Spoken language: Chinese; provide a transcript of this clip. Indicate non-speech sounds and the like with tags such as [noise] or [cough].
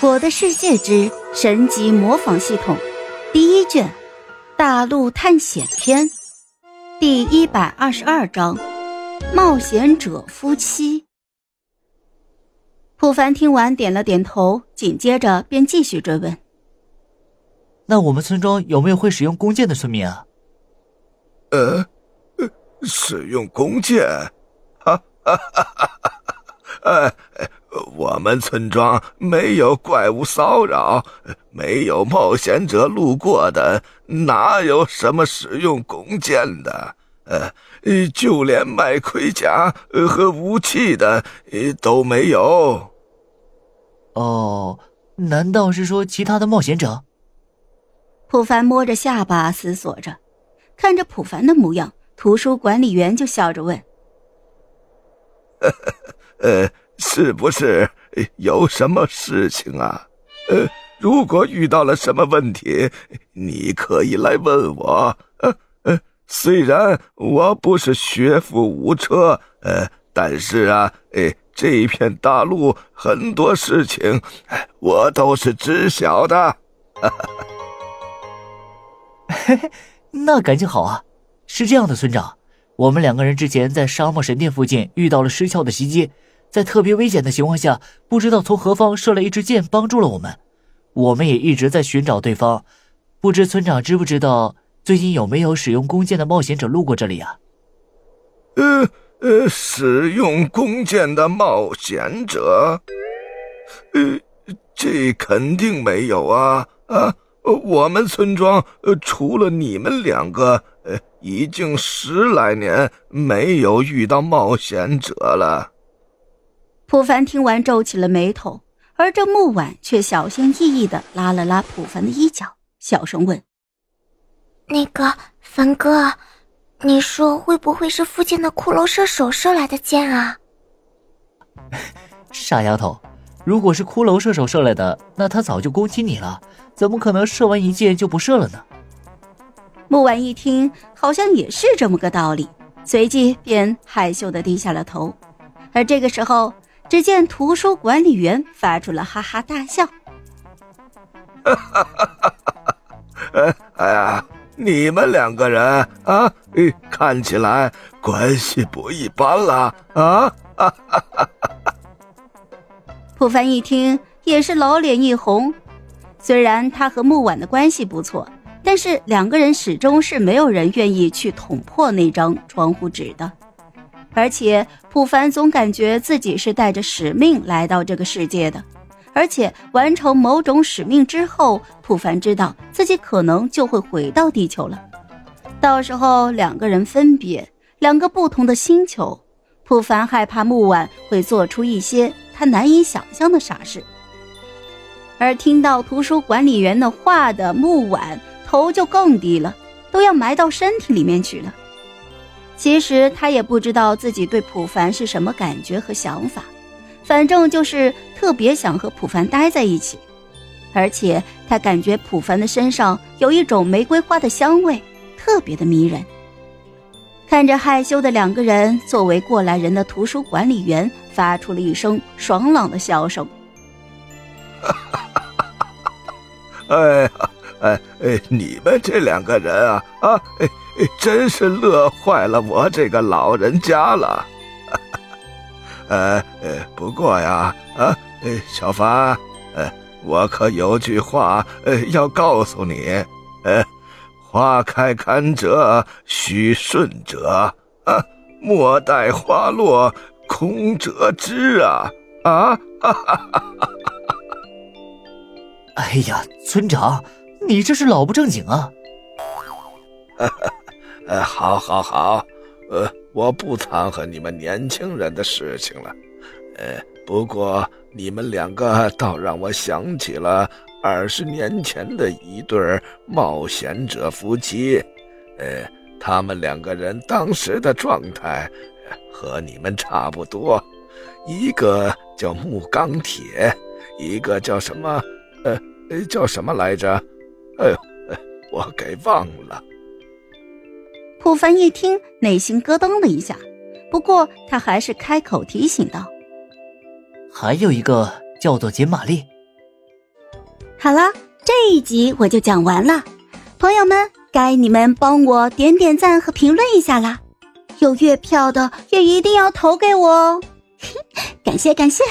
《我的世界之神级模仿系统》第一卷：大陆探险篇，第一百二十二章：冒险者夫妻。普凡听完点了点头，紧接着便继续追问：“那我们村庄有没有会使用弓箭的村民啊？”“呃，使用弓箭？哈哈哈哈哈！呃。”我们村庄没有怪物骚扰，没有冒险者路过的，哪有什么使用弓箭的？呃，就连卖盔甲和武器的都没有。哦，难道是说其他的冒险者？普凡摸着下巴思索着，看着普凡的模样，图书管理员就笑着问：“ [laughs] 呃。”是不是有什么事情啊？呃，如果遇到了什么问题，你可以来问我。呃呃，虽然我不是学富五车，呃，但是啊，哎，这片大陆很多事情，我都是知晓的。嘿嘿，那感情好啊。是这样的，村长，我们两个人之前在沙漠神殿附近遇到了失窍的袭击。在特别危险的情况下，不知道从何方射来一支箭，帮助了我们。我们也一直在寻找对方，不知村长知不知道最近有没有使用弓箭的冒险者路过这里啊？呃呃，使用弓箭的冒险者，呃，这肯定没有啊啊！我们村庄呃，除了你们两个，呃，已经十来年没有遇到冒险者了。普凡听完，皱起了眉头，而这木婉却小心翼翼的拉了拉普凡的衣角，小声问：“那个凡哥，你说会不会是附近的骷髅射手射来的箭啊？” [laughs] 傻丫头，如果是骷髅射手射来的，那他早就攻击你了，怎么可能射完一箭就不射了呢？木婉一听，好像也是这么个道理，随即便害羞的低下了头，而这个时候。只见图书管理员发出了哈哈大笑，哈哈哈哈哈！哎呀，你们两个人啊，看起来关系不一般了啊！哈哈哈哈普凡一听也是老脸一红，虽然他和木婉的关系不错，但是两个人始终是没有人愿意去捅破那张窗户纸的。而且，普凡总感觉自己是带着使命来到这个世界的，而且完成某种使命之后，普凡知道自己可能就会回到地球了。到时候两个人分别，两个不同的星球，普凡害怕木婉会做出一些他难以想象的傻事。而听到图书管理员的话的木婉，头就更低了，都要埋到身体里面去了。其实他也不知道自己对普凡是什么感觉和想法，反正就是特别想和普凡待在一起，而且他感觉普凡的身上有一种玫瑰花的香味，特别的迷人。看着害羞的两个人，作为过来人的图书管理员发出了一声爽朗的笑声：“ [laughs] 哎呀，哎哎，你们这两个人啊啊！”哎。真是乐坏了我这个老人家了，呃呃，不过呀，啊，小凡，呃，我可有句话呃要告诉你，呃，花开堪折须顺折啊，莫待花落空折枝啊啊！哈哈哈哈哈！哎呀，村长，你这是老不正经啊！[laughs] 呃，好，好，好，呃，我不掺和你们年轻人的事情了，呃，不过你们两个倒让我想起了二十年前的一对冒险者夫妻，呃，他们两个人当时的状态和你们差不多，一个叫木钢铁，一个叫什么，呃，叫什么来着？哎呦，我给忘了。普凡一听，内心咯噔了一下，不过他还是开口提醒道：“还有一个叫做简玛丽。”好了，这一集我就讲完了，朋友们，该你们帮我点点赞和评论一下啦，有月票的也一定要投给我哦，感 [laughs] 谢感谢。